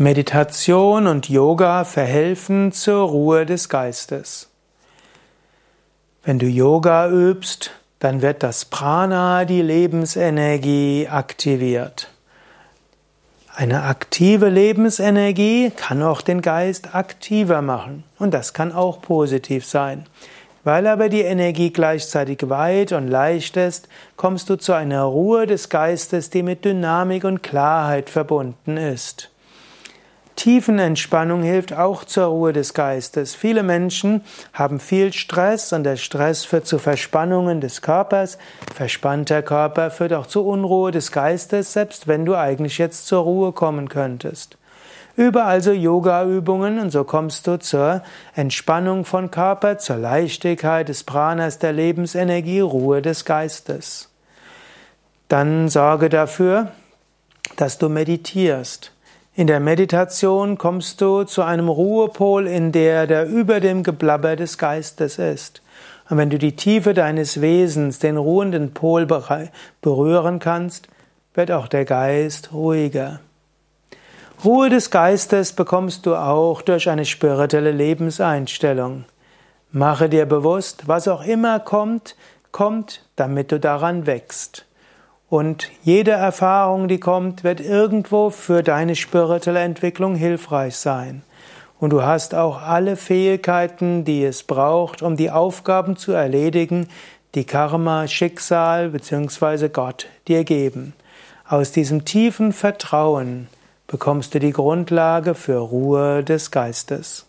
Meditation und Yoga verhelfen zur Ruhe des Geistes. Wenn du Yoga übst, dann wird das Prana, die Lebensenergie, aktiviert. Eine aktive Lebensenergie kann auch den Geist aktiver machen und das kann auch positiv sein. Weil aber die Energie gleichzeitig weit und leicht ist, kommst du zu einer Ruhe des Geistes, die mit Dynamik und Klarheit verbunden ist. Tiefenentspannung hilft auch zur Ruhe des Geistes. Viele Menschen haben viel Stress und der Stress führt zu Verspannungen des Körpers. Verspannter Körper führt auch zu Unruhe des Geistes, selbst wenn du eigentlich jetzt zur Ruhe kommen könntest. Übe also Yoga-Übungen und so kommst du zur Entspannung von Körper, zur Leichtigkeit des Pranas, der Lebensenergie, Ruhe des Geistes. Dann sorge dafür, dass du meditierst. In der Meditation kommst du zu einem Ruhepol, in der der über dem Geblabber des Geistes ist. Und wenn du die Tiefe deines Wesens, den ruhenden Pol berühren kannst, wird auch der Geist ruhiger. Ruhe des Geistes bekommst du auch durch eine spirituelle Lebenseinstellung. Mache dir bewusst, was auch immer kommt, kommt, damit du daran wächst. Und jede Erfahrung, die kommt, wird irgendwo für deine spirituelle Entwicklung hilfreich sein. Und du hast auch alle Fähigkeiten, die es braucht, um die Aufgaben zu erledigen, die Karma, Schicksal bzw. Gott dir geben. Aus diesem tiefen Vertrauen bekommst du die Grundlage für Ruhe des Geistes.